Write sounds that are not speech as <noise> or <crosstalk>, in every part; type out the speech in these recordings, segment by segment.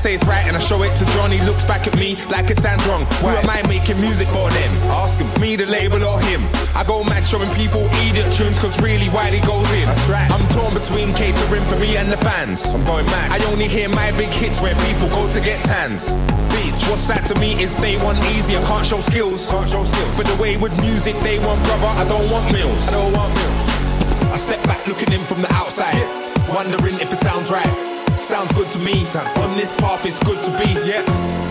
say it's right and I show it to Johnny, looks back at me like it sounds wrong. Who am I making music for them? Ask him. Me, the label, or him? I go mad showing people idiot tunes, cause really Wiley goes in. That's right. I'm torn between catering for me and the fans. I'm going mad. I only hear my big hits where people go to get tans. Beach. What's sad to me is they want easy, I can't show skills. Can't show skills. For the way with music, they want brother, I don't want meals. I don't want meals. I step back looking in from the outside. Wondering if it sounds right. Sounds good to me. Sounds On this path, it's good to be. Yeah.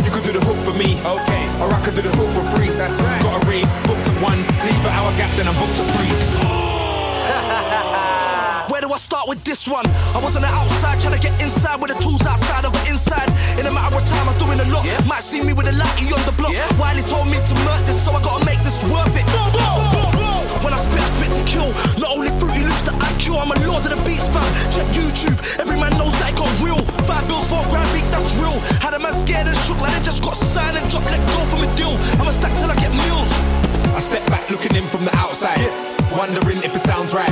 You could do the hook for me. Okay. Or I could do the hook for free. That's right. Got a rave, booked to one. Leave an hour gap, then I'm booked to three. <laughs> Where do I start with this one? I was on the outside trying to get inside with the tools outside. I got inside. In a matter of time, I'm doing a lot. Yeah. Might see me with a lighty on the block. Yeah. Wiley told me to murder this, so I gotta make this worth it. Blow, blow, blow. When I spit, I spit to kill. Not only fruity loops the IQ, I'm a lord of the beats fam. Check YouTube, every man knows that it got real. Five bills for a grand beat, that's real. Had a man scared and shook like they just got signed and dropped, let go from a deal. I'ma stack till I get meals. I step back looking in from the outside, wondering if it sounds right.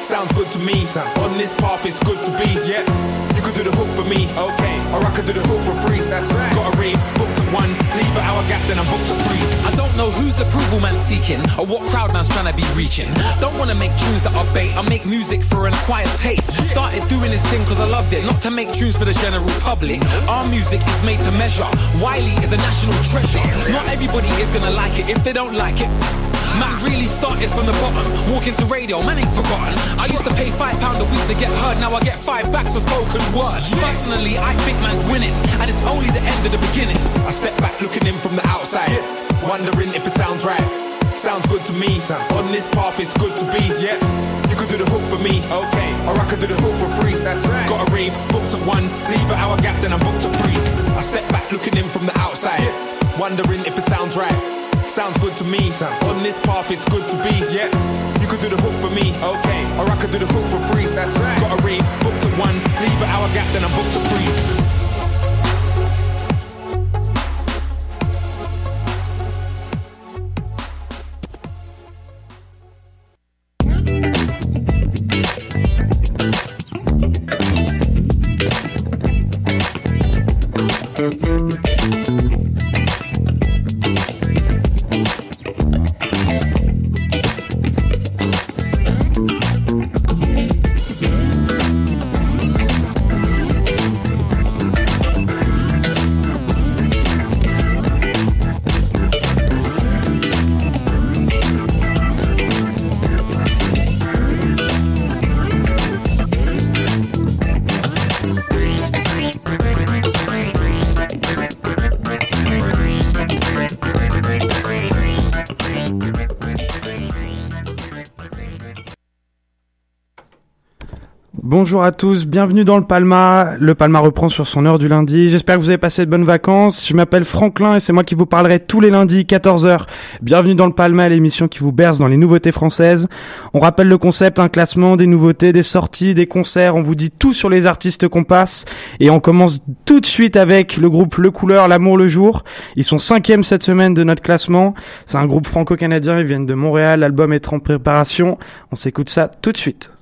Sounds good to me. Sounds On this path, it's good to be. Yeah. You could do the hook for me, okay. Or I could do the hook for free. That's right. Got a rave, booked to one. Leave an hour gap, then I'm booked to three. I whose approval man's seeking or what crowd man's trying to be reaching. Don't wanna make tunes that are bait. I make music for an acquired taste. Started doing this thing cause I loved it, not to make tunes for the general public. Our music is made to measure. Wiley is a national treasure. Not everybody is gonna like it. If they don't like it, Man really started from the bottom. Walking to radio, man ain't forgotten. I used to pay five pound a week to get heard. Now I get five backs for spoken word. Personally, I think man's winning, and it's only the end of the beginning. I step back looking in from the outside, wondering if it sounds right. Sounds good to me. Sounds On this path, it's good to be. Yeah. You could do the hook for me, okay. Or I could do the hook for free. That's right. Got a rave, booked to one. Leave an hour gap, then I'm booked to three. I step back looking in from the outside, wondering if it sounds right. Sounds good to me. Sounds On this path, it's good to be. Yeah. You could do the hook for me, okay. Or I could do the hook for free. That's right. Got a rave, booked to one. Leave an hour gap, then I'm booked to three. Bonjour à tous, bienvenue dans le Palma. Le Palma reprend sur son heure du lundi. J'espère que vous avez passé de bonnes vacances. Je m'appelle Franklin et c'est moi qui vous parlerai tous les lundis 14h. Bienvenue dans le Palma, l'émission qui vous berce dans les nouveautés françaises. On rappelle le concept, un classement, des nouveautés, des sorties, des concerts. On vous dit tout sur les artistes qu'on passe. Et on commence tout de suite avec le groupe Le Couleur, L'amour le jour. Ils sont cinquième cette semaine de notre classement. C'est un groupe franco-canadien, ils viennent de Montréal. L'album est en préparation. On s'écoute ça tout de suite.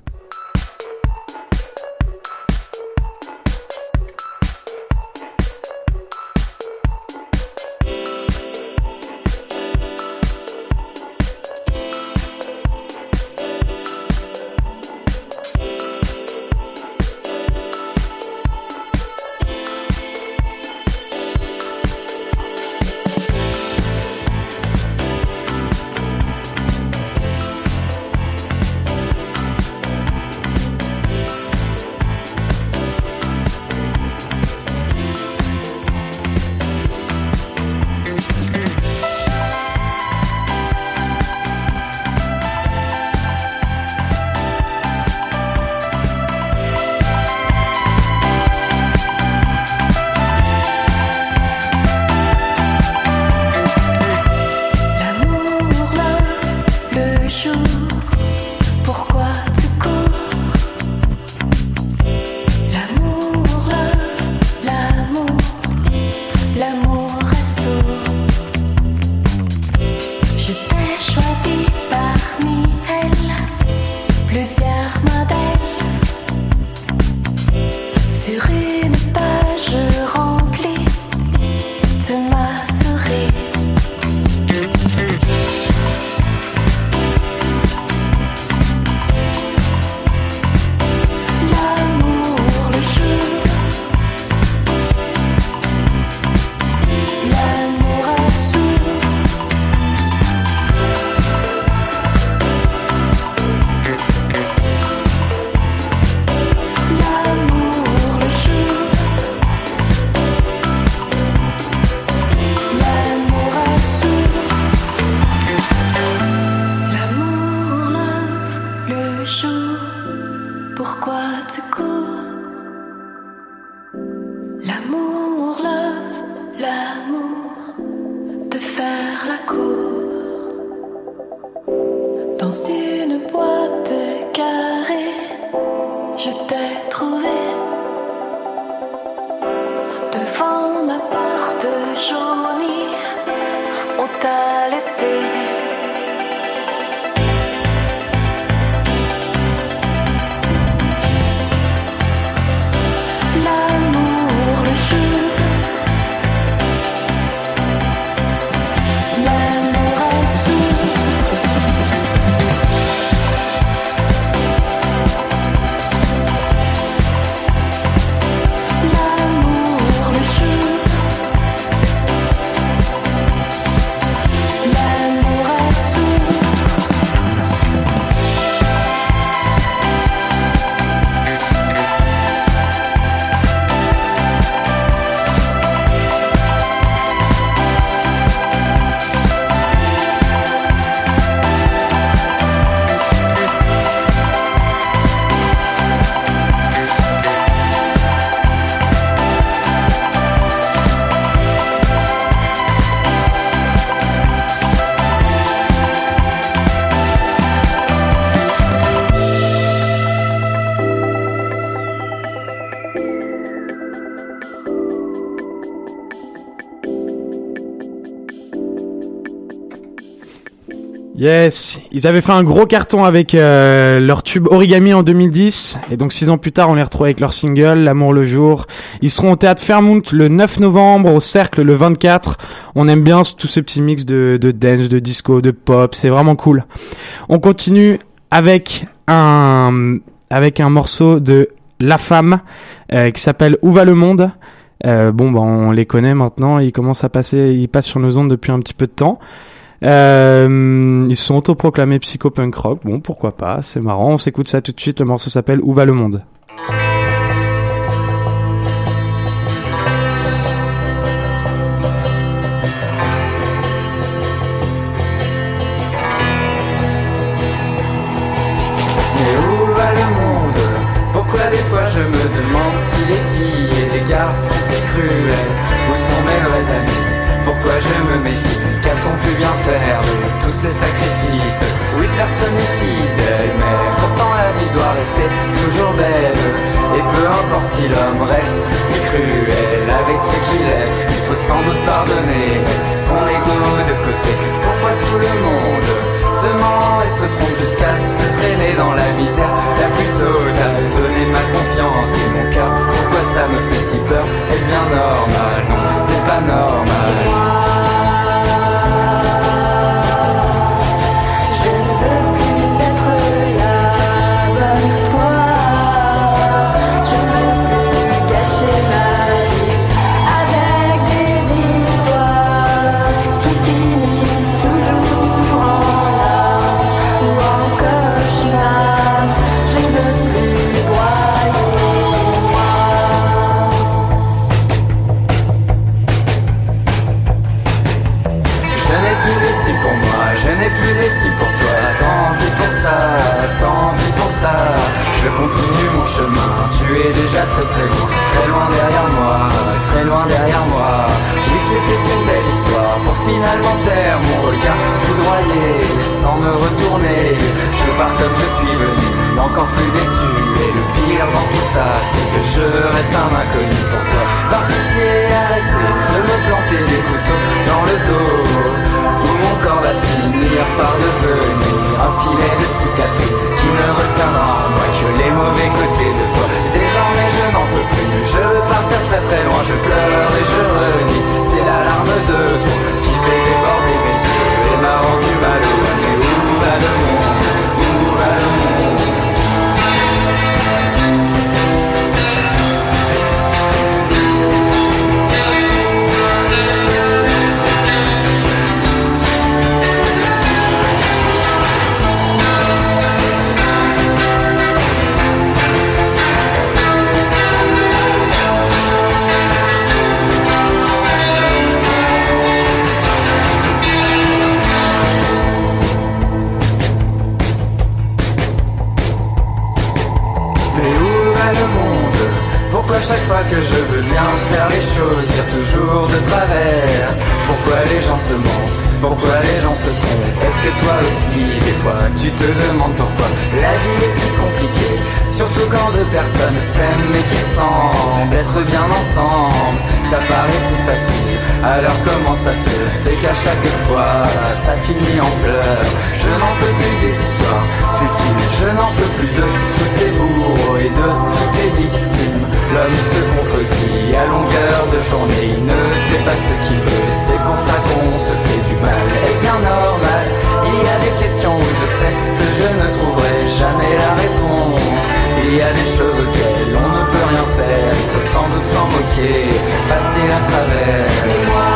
Yes, ils avaient fait un gros carton avec euh, leur tube Origami en 2010 et donc six ans plus tard on les retrouve avec leur single L'amour le jour. Ils seront au théâtre Fairmount le 9 novembre, au Cercle le 24. On aime bien tout ce petit mix de, dance, de disco, de pop, c'est vraiment cool. On continue avec un avec un morceau de La Femme euh, qui s'appelle Où va le monde? Euh, bon bah on les connaît maintenant, ils commencent à passer, ils passent sur nos ondes depuis un petit peu de temps. Euh, ils sont autoproclamés psychopunk rock. Bon, pourquoi pas, c'est marrant. On s'écoute ça tout de suite. Le morceau s'appelle Où va le monde? Que je veux bien faire les choses, dire toujours de travers. Pourquoi les gens se mentent? Pourquoi les gens se trompent Est-ce que toi aussi, des fois, tu te demandes pourquoi la vie est si compliquée Surtout quand deux personnes s'aiment mais qui semblent être bien ensemble. Ça paraît si facile, alors comment ça se fait qu'à chaque fois ça finit en pleurs Je n'en peux plus des histoires futiles, je n'en peux plus de tous ces bourreaux et de toutes ces victimes. L'homme se contredit à longueur de journée, il ne sait pas ce qu'il veut, c'est pour ça qu'on se fait du mal. Est-ce bien normal Il y a des questions où je sais que je ne trouverai jamais la réponse. Il y a des choses auxquelles on ne peut rien faire, il faut sans doute s'en moquer, passer à travers.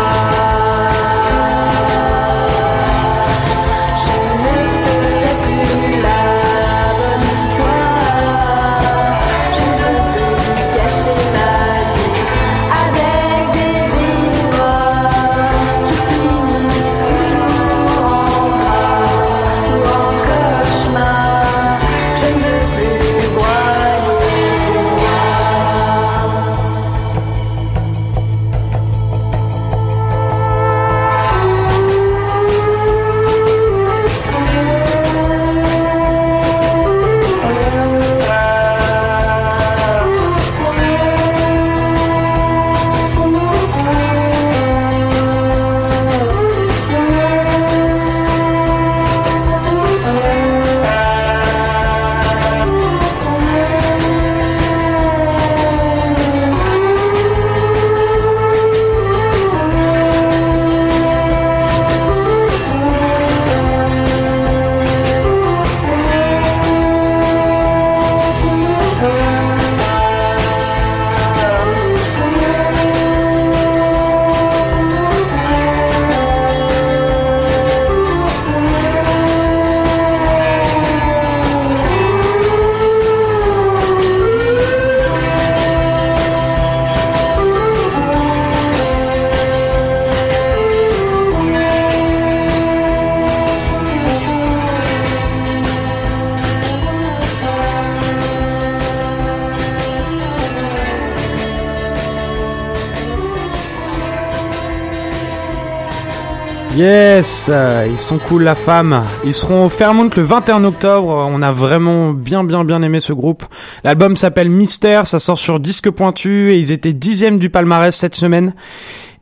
Yes, euh, ils sont cool la femme. Ils seront au Fairmont le 21 octobre. On a vraiment bien bien bien aimé ce groupe. L'album s'appelle Mystère, ça sort sur Disque Pointu et ils étaient dixièmes du palmarès cette semaine.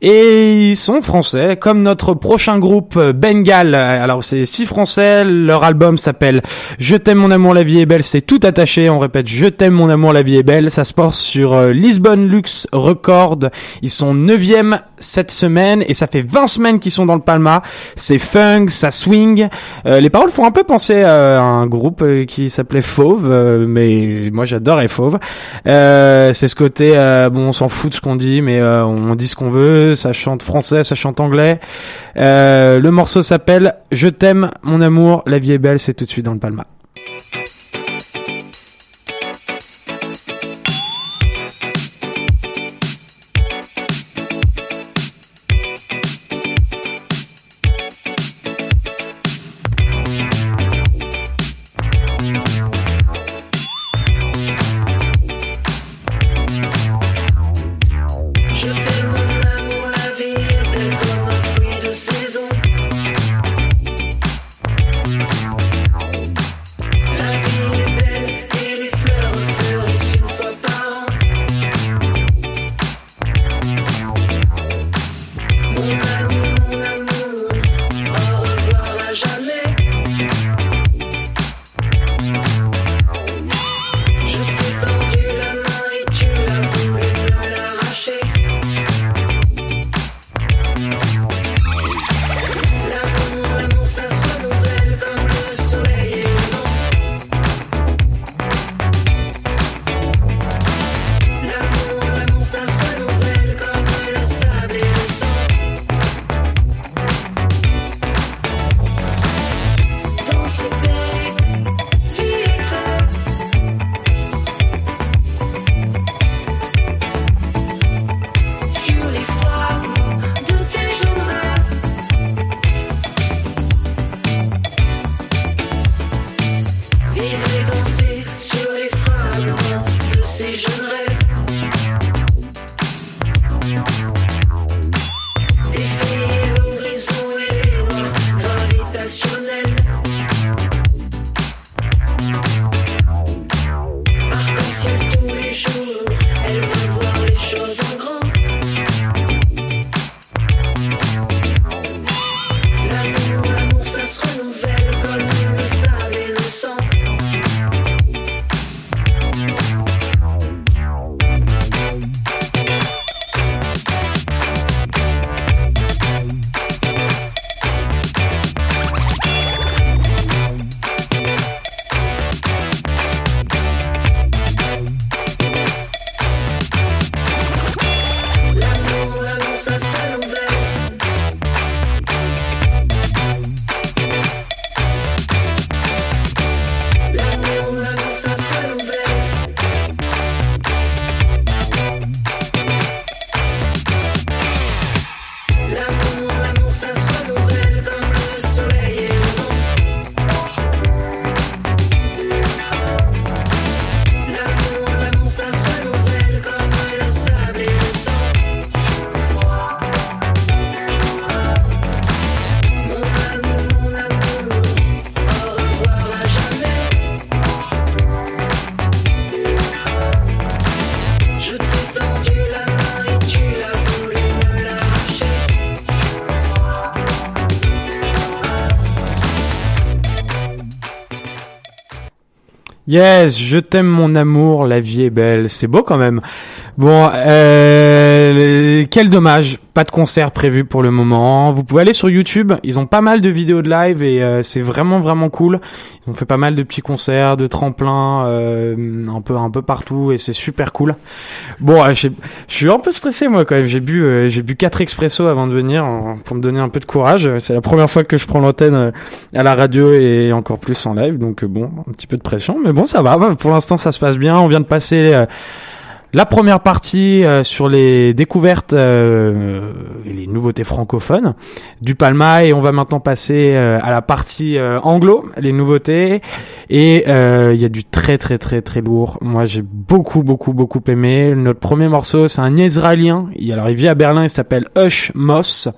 Et ils sont français, comme notre prochain groupe euh, Bengal. Alors c'est six français, leur album s'appelle Je t'aime mon amour, la vie est belle, c'est tout attaché, on répète Je t'aime mon amour, la vie est belle, ça se porte sur euh, Lisbonne Lux Record. Ils sont neuvième cette semaine et ça fait 20 semaines qu'ils sont dans le Palma. C'est funk, ça swing. Euh, les paroles font un peu penser à un groupe euh, qui s'appelait Fauve, euh, mais moi j'adorais Fauve. Euh, c'est ce côté, euh, bon on s'en fout de ce qu'on dit, mais euh, on dit ce qu'on veut, ça chante français, ça chante anglais. Euh, le morceau s'appelle Je t'aime mon amour, la vie est belle, c'est tout de suite dans le Palma. Yes, je t'aime mon amour, la vie est belle. C'est beau quand même. Bon, euh, quel dommage, pas de concert prévu pour le moment. Vous pouvez aller sur YouTube, ils ont pas mal de vidéos de live et euh, c'est vraiment vraiment cool. Ils ont fait pas mal de petits concerts, de tremplins, euh, un peu un peu partout et c'est super cool. Bon, euh, je suis un peu stressé moi quand même. J'ai bu euh, j'ai bu quatre expressos avant de venir en- pour me donner un peu de courage. C'est la première fois que je prends l'antenne euh, à la radio et encore plus en live, donc euh, bon, un petit peu de pression, mais bon ça va. Pour l'instant ça se passe bien. On vient de passer la première partie euh, sur les découvertes euh, et les nouveautés francophones du Palma et on va maintenant passer euh, à la partie euh, anglo, les nouveautés et euh, il y a du très très très très lourd. Moi j'ai beaucoup beaucoup beaucoup aimé. Notre premier morceau c'est un Israélien. Il, alors il vit à Berlin, il s'appelle Hush Moss.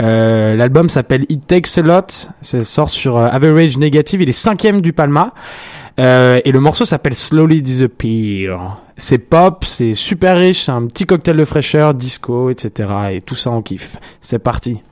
Euh, L'album s'appelle It Takes a Lot. Ça sort sur euh, Average Negative. Il est cinquième du Palma. Euh, et le morceau s'appelle Slowly Disappear. C'est pop, c'est super riche, c'est un petit cocktail de fraîcheur, disco, etc. Et tout ça on kiffe. C'est parti.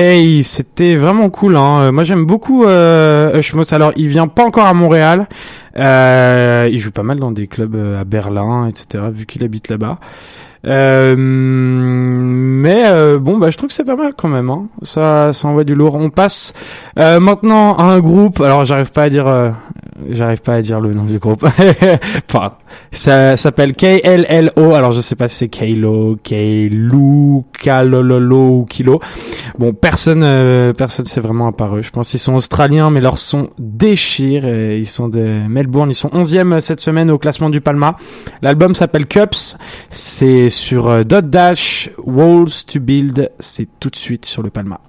Hey, c'était vraiment cool. Hein. Euh, Moi, j'aime beaucoup euh, Ushmos. Alors, il vient pas encore à Montréal. Euh, il joue pas mal dans des clubs euh, à Berlin, etc. Vu qu'il habite là-bas. Euh, mais euh, bon, bah, je trouve que c'est pas mal quand même. Hein. Ça, ça envoie du lourd. On passe euh, maintenant à un groupe. Alors, j'arrive pas à dire, euh, j'arrive pas à dire le nom du groupe. <laughs> enfin, ça s'appelle KLLO. Alors, je sais pas si c'est Kalo, Kalu, Kalololo ou Kilo. Bon, personne, euh, personne s'est vraiment apparu. Je pense qu'ils sont australiens, mais leur son déchire. Ils sont de Melbourne. Ils sont 11e cette semaine au classement du Palma. L'album s'appelle Cups. C'est sur euh, Dot Dash Walls to Build. C'est tout de suite sur le Palma.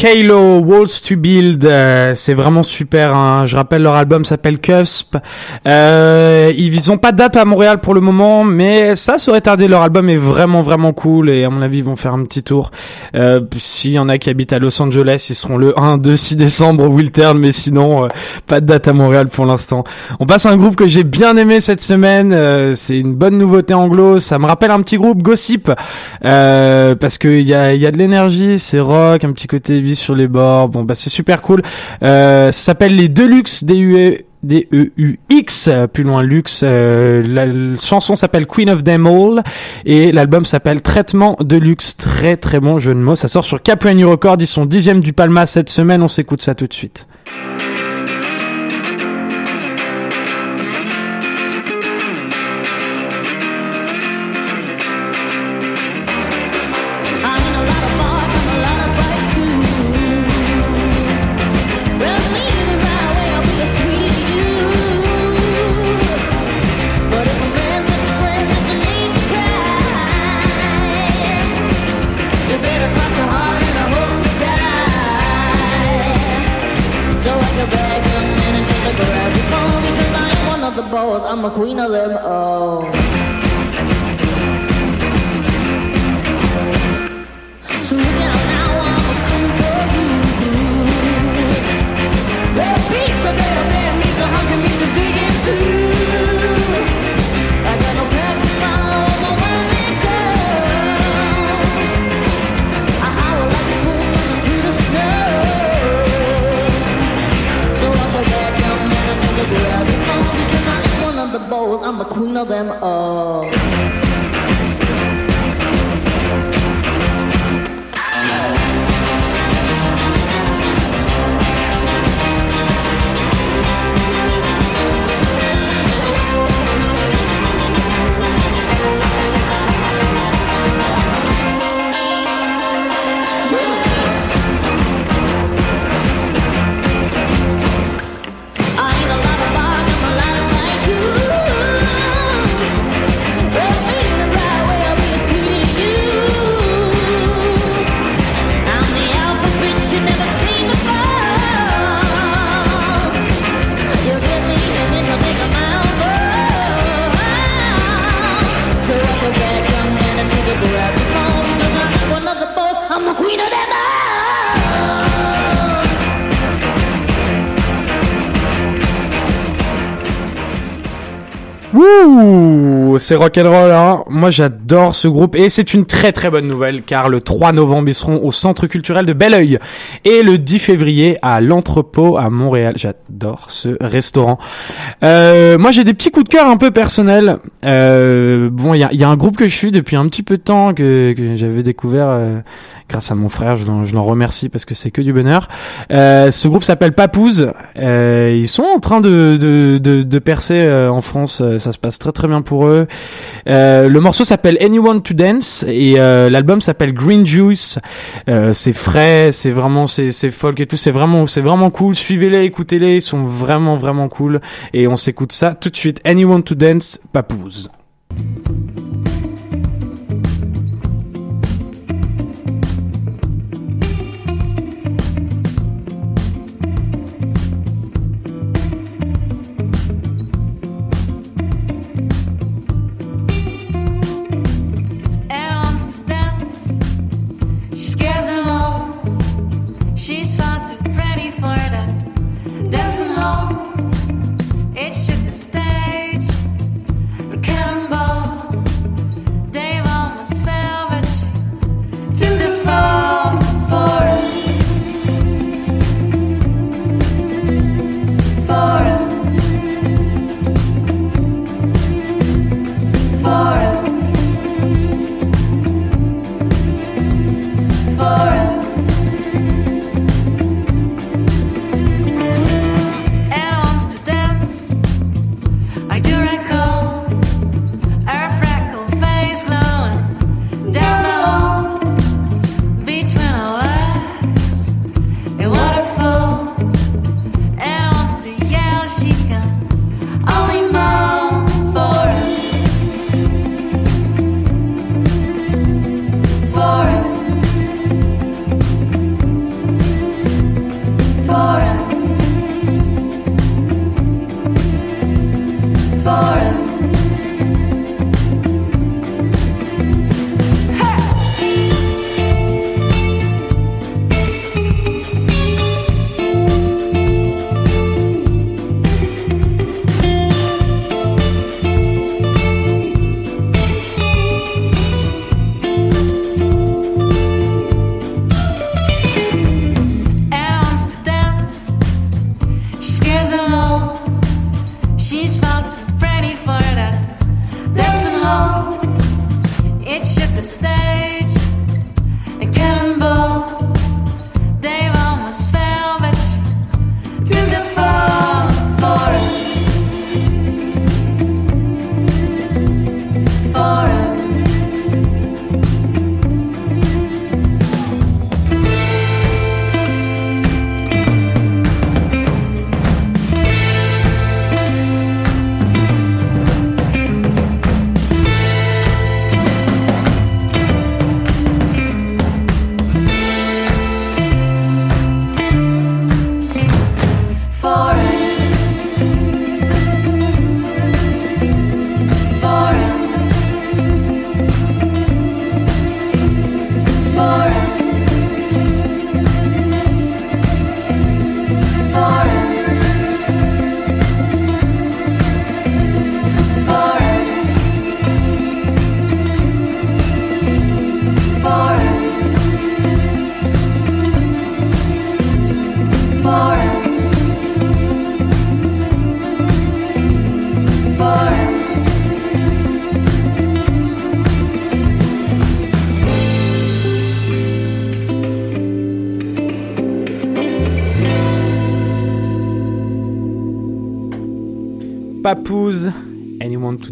Kalo, Walls to Build, euh, c'est vraiment super. hein. Je rappelle, leur album s'appelle Cusp. Euh, ils ont pas de date à Montréal pour le moment, mais ça serait tardé. Leur album est vraiment vraiment cool et à mon avis ils vont faire un petit tour. Euh, S'il y en a qui habitent à Los Angeles, ils seront le 1, 2, 6 décembre au Wiltern, mais sinon euh, pas de date à Montréal pour l'instant. On passe à un groupe que j'ai bien aimé cette semaine. euh, c'est une bonne nouveauté anglo. Ça me rappelle un petit groupe Gossip euh, parce que il y a, y a de l'énergie, c'est rock, un petit côté sur les bords. Bon bah c'est super cool. Euh, ça s'appelle les Deluxe DUE. D-E-U-X, plus loin Luxe. Euh, la, la chanson s'appelle Queen of Them All et l'album s'appelle Traitement de Luxe. Très très bon jeu de mots. Ça sort sur Capri Records. Ils sont dixième du Palma cette semaine. On s'écoute ça tout de suite. I'm the queen of them all. Wouh, c'est rock'n'roll, hein. Moi, j'adore ce groupe et c'est une très très bonne nouvelle car le 3 novembre, ils seront au Centre culturel de Belleuil et le 10 février à l'Entrepôt à Montréal. J'adore ce restaurant. Euh, moi, j'ai des petits coups de cœur un peu personnels. Euh, bon, il y a, un groupe que je suis depuis un petit peu de temps que, j'avais découvert euh, grâce à mon frère. Je l'en, remercie parce que c'est que du bonheur. Ce groupe s'appelle Papouze. Ils sont en train de, percer en France. Ça se passe très très bien pour eux. Le morceau s'appelle Anyone to Dance et euh, l'album s'appelle Green Juice. Euh, c'est frais, c'est vraiment c'est folk et tout. C'est vraiment c'est vraiment cool. Suivez-les, écoutez-les. Ils sont vraiment vraiment cool. Et on s'écoute ça tout de suite. Anyone to Dance, Papouze.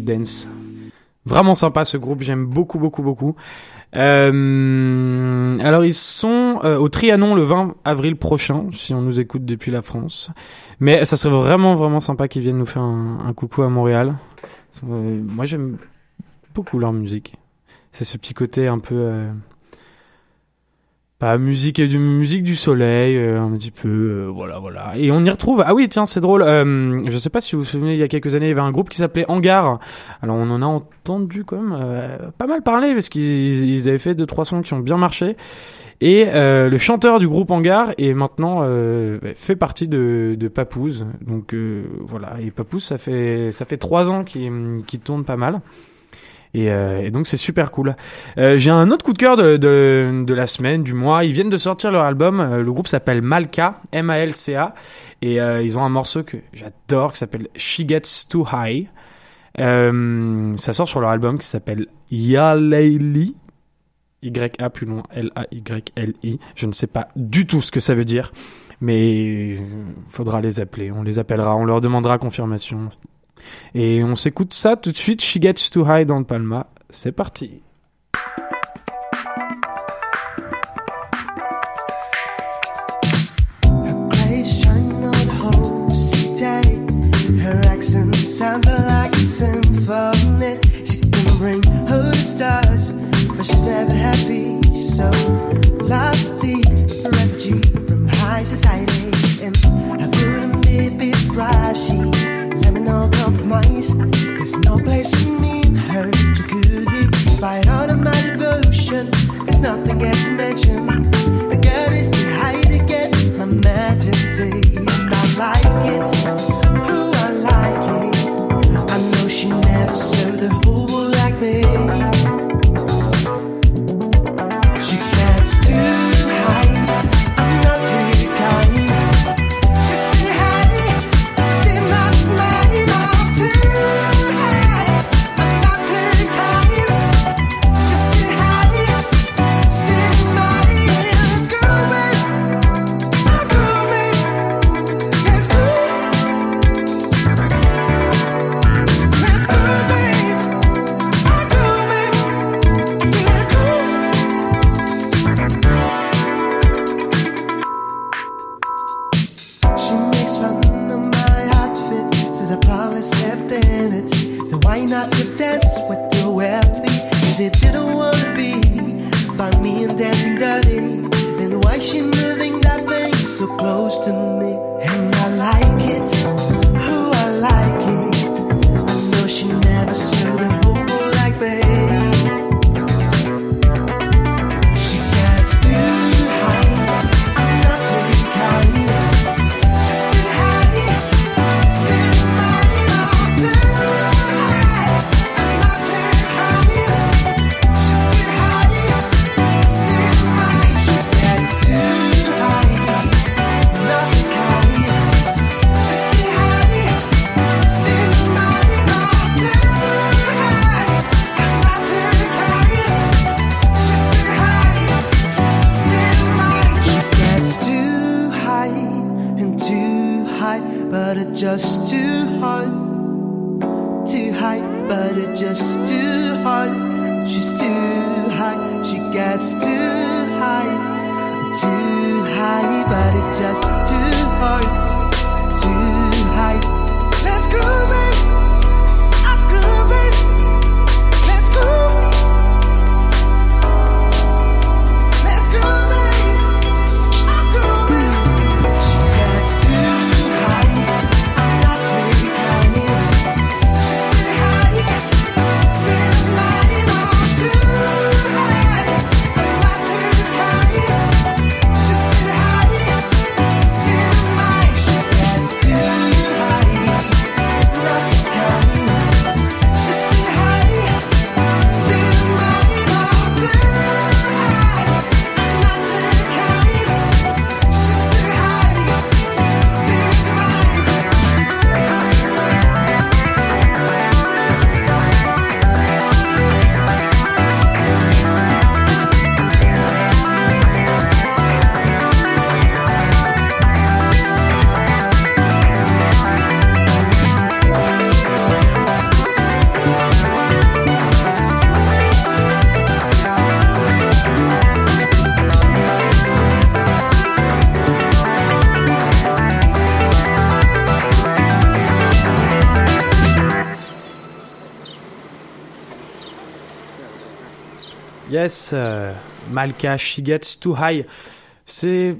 Dance. Vraiment sympa ce groupe, j'aime beaucoup, beaucoup, beaucoup. Euh, alors ils sont euh, au Trianon le 20 avril prochain, si on nous écoute depuis la France. Mais ça serait vraiment, vraiment sympa qu'ils viennent nous faire un, coucou à Montréal. Euh, moi j'aime beaucoup leur musique. C'est ce petit côté un peu... pas musique du musique du soleil euh, un petit peu euh, voilà voilà. Et on y retrouve ah oui tiens c'est drôle euh, je sais pas si vous vous souvenez il y a quelques années il y avait un groupe qui s'appelait Hangar. Alors on en a entendu quand même euh, pas mal parler parce qu'ils ils avaient fait deux trois sons qui ont bien marché. Et euh, le chanteur du groupe Hangar est maintenant euh, fait partie de, de Papouze. Donc voilà. Et Papouze ça fait ça fait trois ans qu'il qu'il tourne pas mal et, euh, et donc c'est super cool. Euh, J'ai un autre coup de cœur de, de, la semaine, du mois. Ils viennent de sortir leur album. Euh, le groupe s'appelle Malka, M-A-L-C-A. Et ils ont un morceau que j'adore qui s'appelle She Gets Too High. Ça sort sur leur album qui s'appelle Yaleili. Y-A plus loin, L-A-Y-L-I. Je ne sais pas du tout ce que ça veut dire. Mais faudra les appeler. On les appellera. On leur demandera confirmation. Et on s'écoute ça tout de suite. She Gets Too High dans le Palma. C'est parti. Sounds like a symphony. She can bring her stars, but she's never happy. She's so lovely, a refugee from high society. And I wouldn't be described. She know compromise. There's no place for me in her jacuzzi. Despite all of my devotion, there's nothing gets to mention. Malka, She Gets Too High. C'est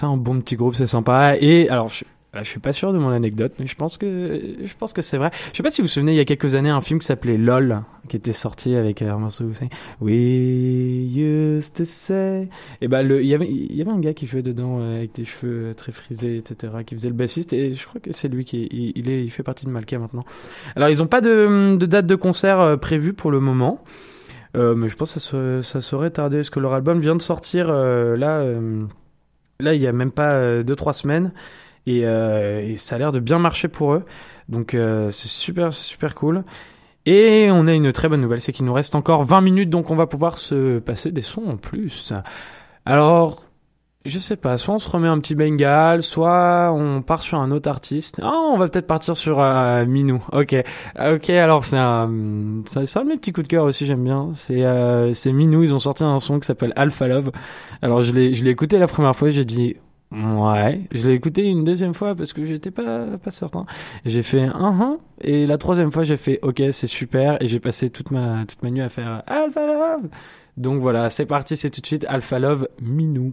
un bon petit groupe, c'est sympa. Et alors, je, je suis pas sûr de mon anecdote, mais je pense que je pense que c'est vrai. Je sais pas si vous vous souvenez, il y a quelques années, un film qui s'appelait LOL, qui était sorti avec euh, un morceau c'est We used to say. Et le, il y avait un gars qui jouait dedans euh, avec des cheveux euh, très frisés, etc., qui faisait le bassiste. Et je crois que c'est lui qui il, est il fait partie de Malka maintenant. Alors ils ont pas de, date de concert prévue pour le moment. Euh, mais je pense que ça, se- ça serait tardé parce que leur album vient de sortir euh, là, euh, là il y a même pas 2-3 semaines et, et ça a l'air de bien marcher pour eux. Donc c'est super, super cool. Et on a une très bonne nouvelle, c'est qu'il nous reste encore 20 minutes, donc on va pouvoir se passer des sons en plus. Alors, je sais pas, soit on se remet un petit Bengal, soit on part sur un autre artiste. Ah, on va peut-être partir sur euh, Minou. Ok, ok. Alors c'est un, c'est un de mes petits coups de cœur aussi. J'aime bien. C'est euh, c'est Minou. Ils ont sorti un son qui s'appelle Alpha Love. Alors je l'ai je l'ai écouté la première fois. J'ai dit ouais. Je l'ai écouté une deuxième fois parce que j'étais pas pas certain. J'ai fait un un. Et la troisième fois j'ai fait ok c'est super. Et j'ai passé toute ma toute ma nuit à faire Alpha Love. Donc voilà, c'est parti. C'est tout de suite Alpha Love Minou.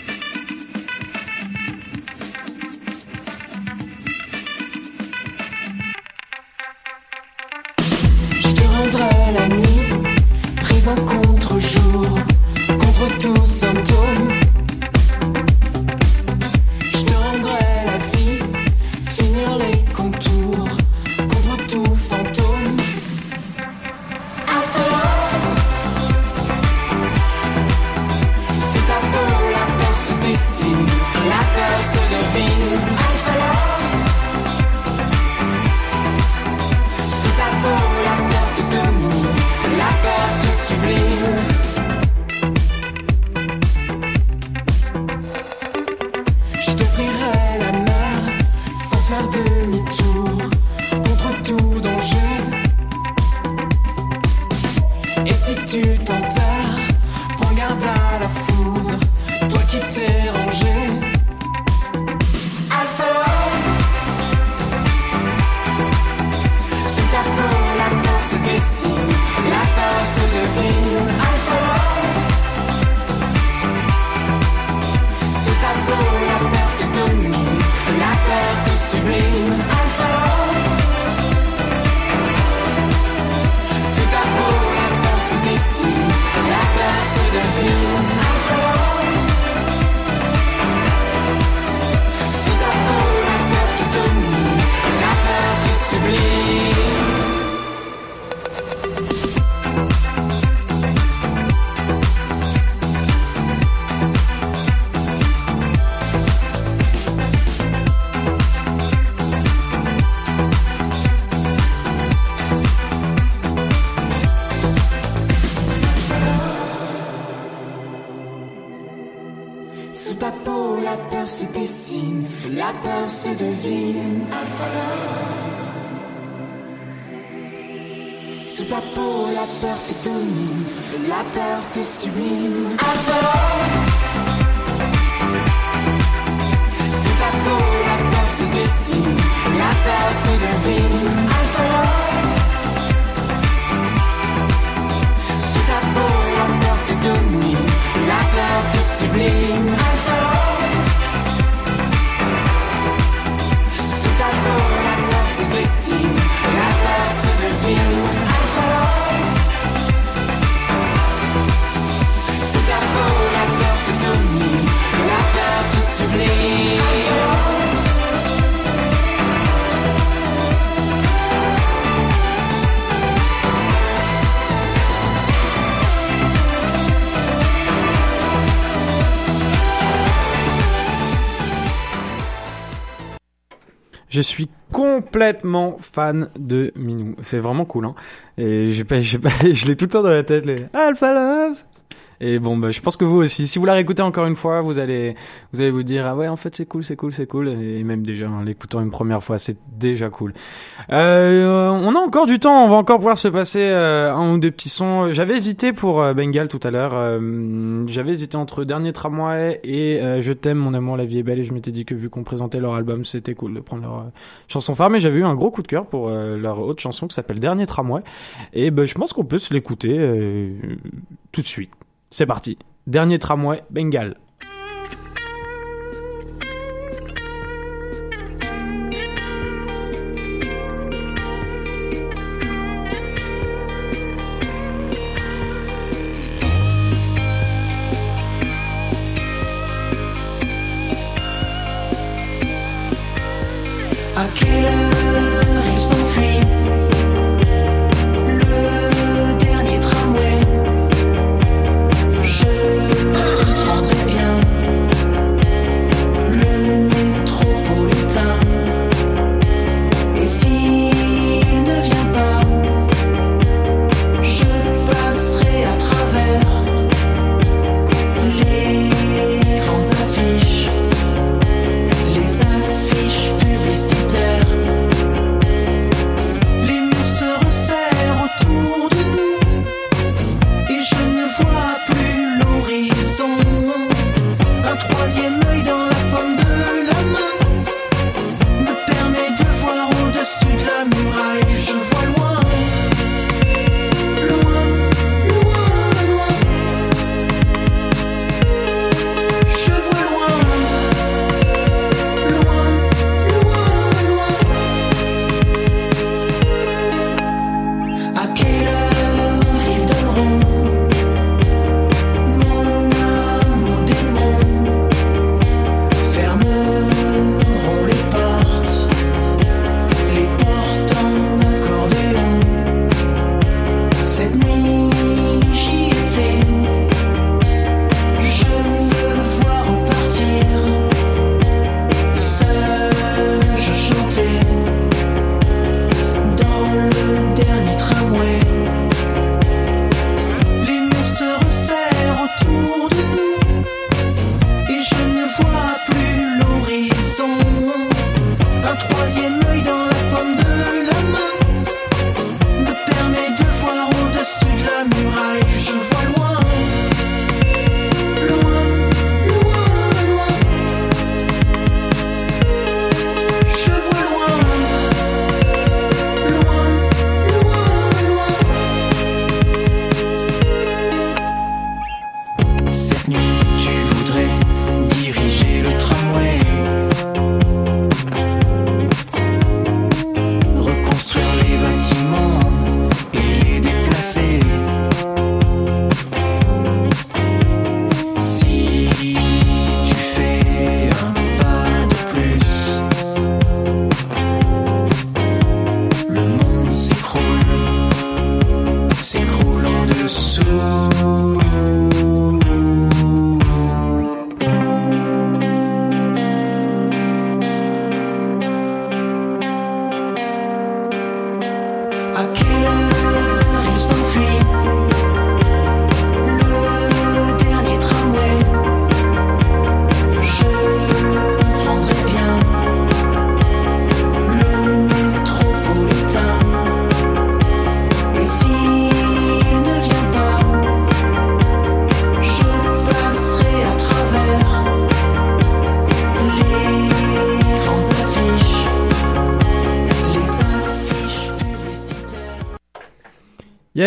Je suis complètement fan de Minou. C'est vraiment cool, hein. Et j'ai pas, <laughs> je l'ai tout le temps dans la tête, les Alpha Love. Et bon, bah, je pense que vous aussi. Si vous la réécoutez encore une fois, vous allez, vous allez vous dire, ah ouais, en fait, c'est cool, c'est cool, c'est cool. Et même déjà, en l'écoutant une première fois, c'est déjà cool. Euh, on a encore du temps, on va encore pouvoir se passer euh, un ou deux petits sons. J'avais hésité pour euh, Bengal tout à l'heure. Euh, J'avais hésité entre Dernier Tramway et euh, Je t'aime, mon amour, la vie est belle. Et je m'étais dit que vu qu'on présentait leur album, c'était cool de prendre leur chanson phare. Mais j'avais eu un gros coup de cœur pour leur autre chanson qui s'appelle Dernier Tramway. Et ben, je pense qu'on peut se l'écouter tout de suite. C'est parti. Dernier Tramway, Bengal.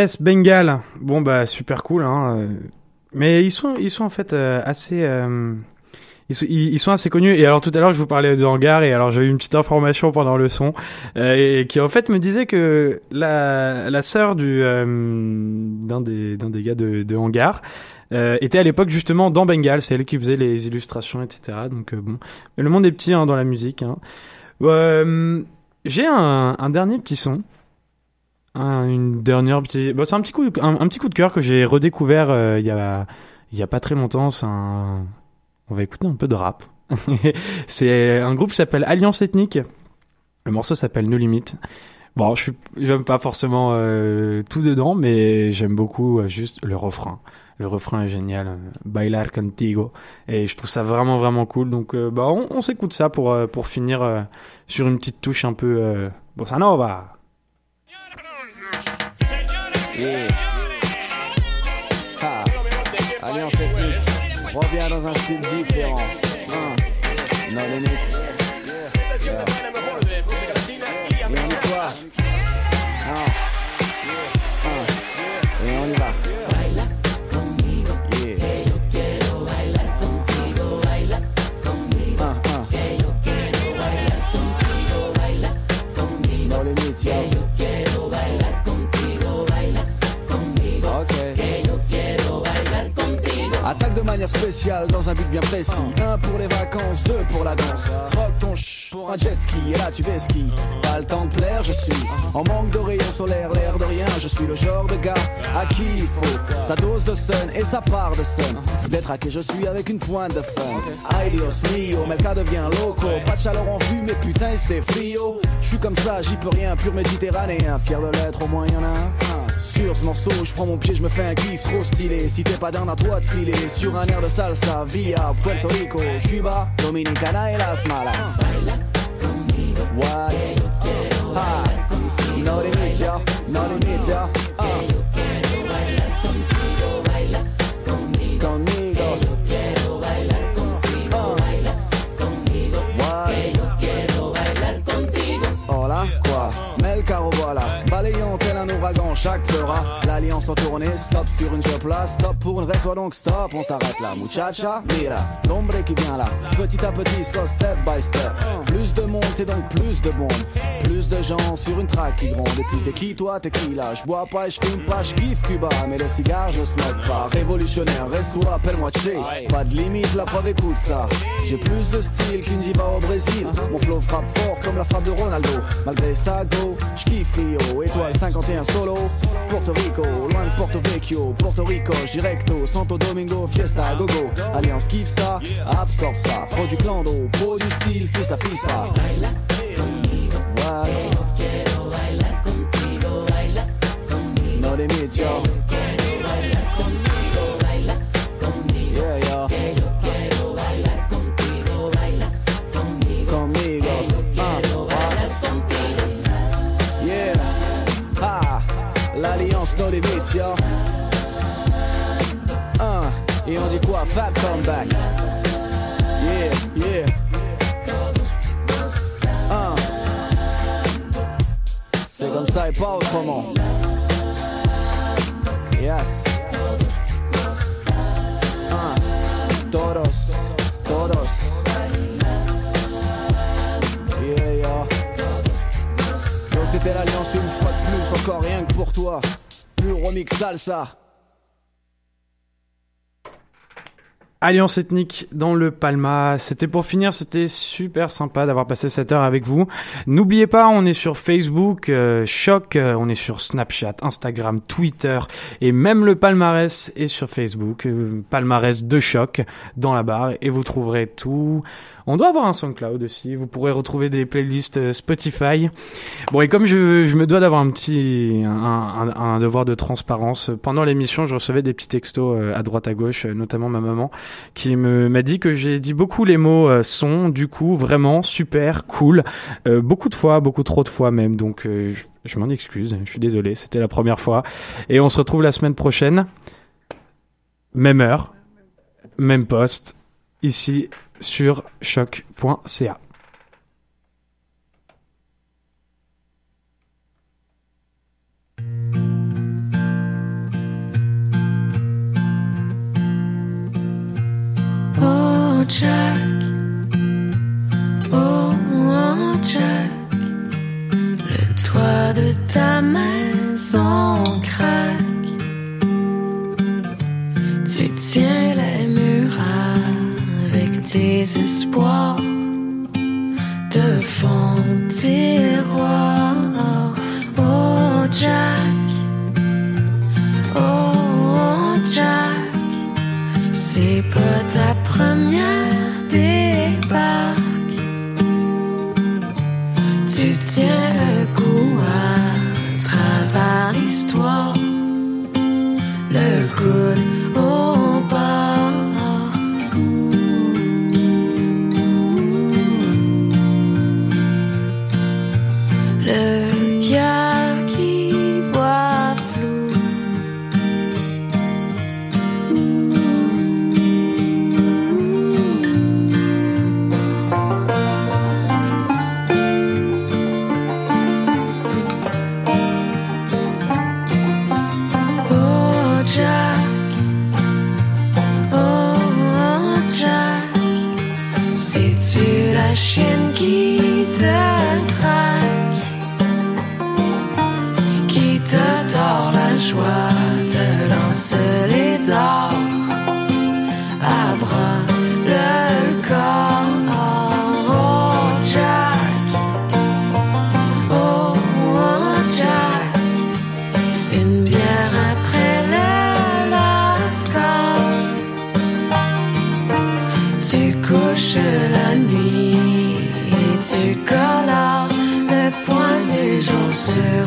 Yes, Bengal. Bon bah super cool. Hein. euh, Mais ils sont, ils sont en fait euh, assez. euh, Ils sont, ils sont assez connus. Et alors tout à l'heure, je vous parlais de Hangar et alors j'ai eu une petite information pendant le son et qui en fait me disait que la la sœur du d'un des d'un des gars de, de Hangar était à l'époque justement dans Bengal. C'est elle qui faisait les illustrations, etc. Donc bon, Mais le monde est petit hein, dans la musique. Hein. J'ai un, un dernier petit son. Un- une dernière petite. Bon, c'est un petit coup, un, un petit coup de cœur que j'ai redécouvert euh, il y a il y a pas très longtemps. C'est un. On va écouter un peu de rap. <laughs> c'est un groupe qui s'appelle Alliance Ethnique. Le morceau s'appelle No Limit. Bon, je suis, j'aime pas forcément euh, tout dedans, mais j'aime beaucoup euh, juste le refrain. Le refrain est génial, euh, Bailar contigo. Et je trouve ça vraiment vraiment cool. Donc euh, bah on, s'écoute ça pour pour finir sur une petite touche un peu bossa nova. Yeah. Ah. Alliance ethnique. Reviens dans un style différent. Non, les on manière spéciale dans un but bien précis. Un pour les vacances, deux pour la danse. Croque ton ch pour un jet ski et là tu vais ski. Pas le temps de plaire, je suis en manque de rayons solaires, l'air de rien. Je suis le genre de gars à qui il faut sa dose de sun et sa part de sun. D'être à qui je suis avec une pointe de fun. Ay Dios mio, cas devient loco. Pas de chaleur en vue, mais putain c'est frio. Je suis comme ça, j'y peux rien, pur méditerranéen. Fier de l'être, au moins y en a un. Sur ce morceau, je prends mon pied, je me fais un kiff trop stylé. Si t'es pas d'un à toi de filer sur un air de salsa via Puerto Rico, Cuba, Dominicana et Las Malas. Chaque fera l'alliance en stop sur une job là, stop pour une reste, donc stop, on s'arrête là, muchacha, mira, l'ombre qui vient là, petit à petit, so step by step, plus de monde et donc plus de bombes, plus de gens sur une track qui gronde, et puis t'es qui toi, t'es qui là, je bois pas, je fume pas, je kiffe Cuba, mais les cigares je smoke pas, révolutionnaire, reste-toi, appelle-moi Che, pas de limite, la preuve écoute ça, j'ai plus de style qu'une diva au Brésil, mon flow frappe fort comme la frappe de Ronaldo, malgré ça go, j'kiffe Rio, étoile 51 solo, Porto Rico, loin de Porto Vecchio, Porto Rico, directo, Santo Domingo, fiesta, gogo, Alliance kiffe ça, absorbe ça, clando, pro du style. No limit, yo. Yeah, quoi? Fat comeback. Yeah, yeah. Ah. C'est comme ça et pas autrement. Yes. Ah. Todos, todos. Yeah, yeah. Donc c'était l'alliance une fois de plus, encore rien que pour toi. Pur remix salsa. Alliance ethnique dans le Palma. C'était pour finir, c'était super sympa d'avoir passé cette heure avec vous. N'oubliez pas, on est sur Facebook, euh, Choc, euh, on est sur Snapchat, Instagram, Twitter et même le palmarès est sur Facebook, euh, palmarès de Choc dans la barre et vous trouverez tout. On doit avoir un SoundCloud aussi. Vous pourrez retrouver des playlists euh, Spotify. Bon, et comme je, je me dois d'avoir un petit un, un- un devoir de transparence, pendant l'émission, je recevais des petits textos euh, à droite à gauche, euh, notamment ma maman, qui me m'a dit que j'ai dit beaucoup les mots euh, son, du coup, vraiment super, cool, euh, beaucoup de fois, beaucoup trop de fois même. Donc, euh, je, je m'en excuse. Je suis désolé. C'était la première fois. Et on se retrouve la semaine prochaine, même heure, même poste, ici sur choc.ca. Tu couches la nuit et tu colores le point du jour sur